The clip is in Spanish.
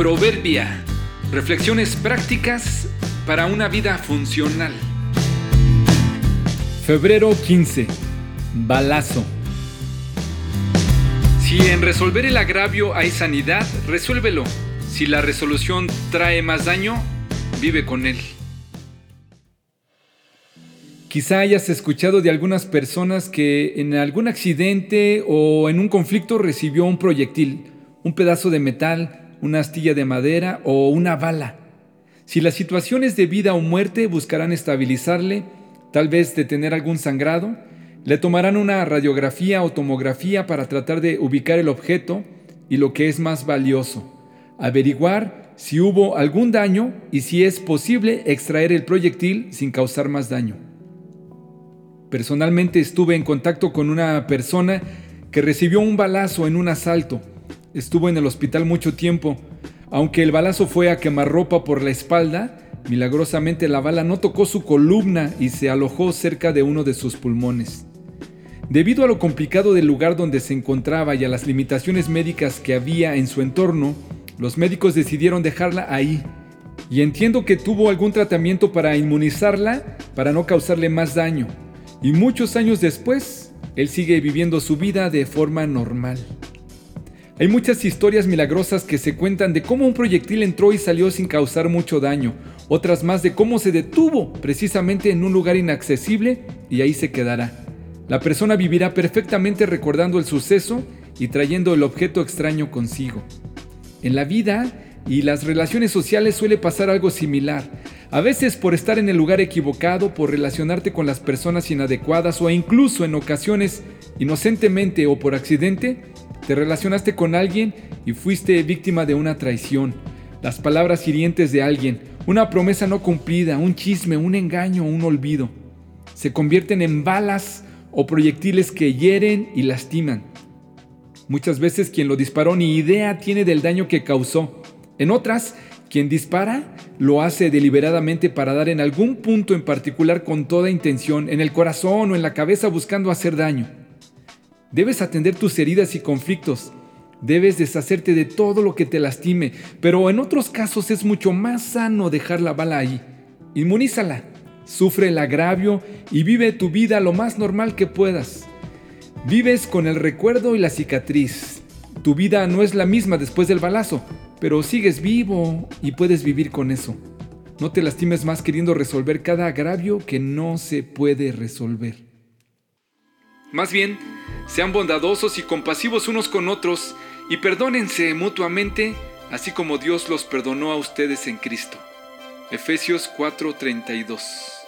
Proverbia. Reflexiones prácticas para una vida funcional. Febrero 15. Balazo. Si en resolver el agravio hay sanidad, resuélvelo. Si la resolución trae más daño, vive con él. Quizá hayas escuchado de algunas personas que en algún accidente o en un conflicto recibió un proyectil, un pedazo de metal, una astilla de madera o una bala. Si la situación es de vida o muerte, buscarán estabilizarle, tal vez detener algún sangrado, le tomarán una radiografía o tomografía para tratar de ubicar el objeto y lo que es más valioso, averiguar si hubo algún daño y si es posible extraer el proyectil sin causar más daño. Personalmente estuve en contacto con una persona que recibió un balazo en un asalto. Estuvo en el hospital mucho tiempo. Aunque el balazo fue a quemarropa por la espalda, milagrosamente la bala no tocó su columna y se alojó cerca de uno de sus pulmones. Debido a lo complicado del lugar donde se encontraba y a las limitaciones médicas que había en su entorno, los médicos decidieron dejarla ahí. Y entiendo que tuvo algún tratamiento para inmunizarla para no causarle más daño. Y muchos años después, él sigue viviendo su vida de forma normal. Hay muchas historias milagrosas que se cuentan de cómo un proyectil entró y salió sin causar mucho daño, otras más de cómo se detuvo precisamente en un lugar inaccesible y ahí se quedará. La persona vivirá perfectamente recordando el suceso y trayendo el objeto extraño consigo. En la vida y las relaciones sociales suele pasar algo similar. A veces por estar en el lugar equivocado, por relacionarte con las personas inadecuadas o incluso en ocasiones inocentemente o por accidente, te relacionaste con alguien y fuiste víctima de una traición, las palabras hirientes de alguien, una promesa no cumplida, un chisme, un engaño, un olvido. Se convierten en balas o proyectiles que hieren y lastiman. Muchas veces quien lo disparó ni idea tiene del daño que causó. En otras, quien dispara lo hace deliberadamente para dar en algún punto en particular con toda intención, en el corazón o en la cabeza buscando hacer daño. Debes atender tus heridas y conflictos. Debes deshacerte de todo lo que te lastime, pero en otros casos es mucho más sano dejar la bala ahí. Inmunízala, sufre el agravio y vive tu vida lo más normal que puedas. Vives con el recuerdo y la cicatriz. Tu vida no es la misma después del balazo, pero sigues vivo y puedes vivir con eso. No te lastimes más queriendo resolver cada agravio que no se puede resolver. Más bien, sean bondadosos y compasivos unos con otros y perdónense mutuamente, así como Dios los perdonó a ustedes en Cristo. Efesios 4:32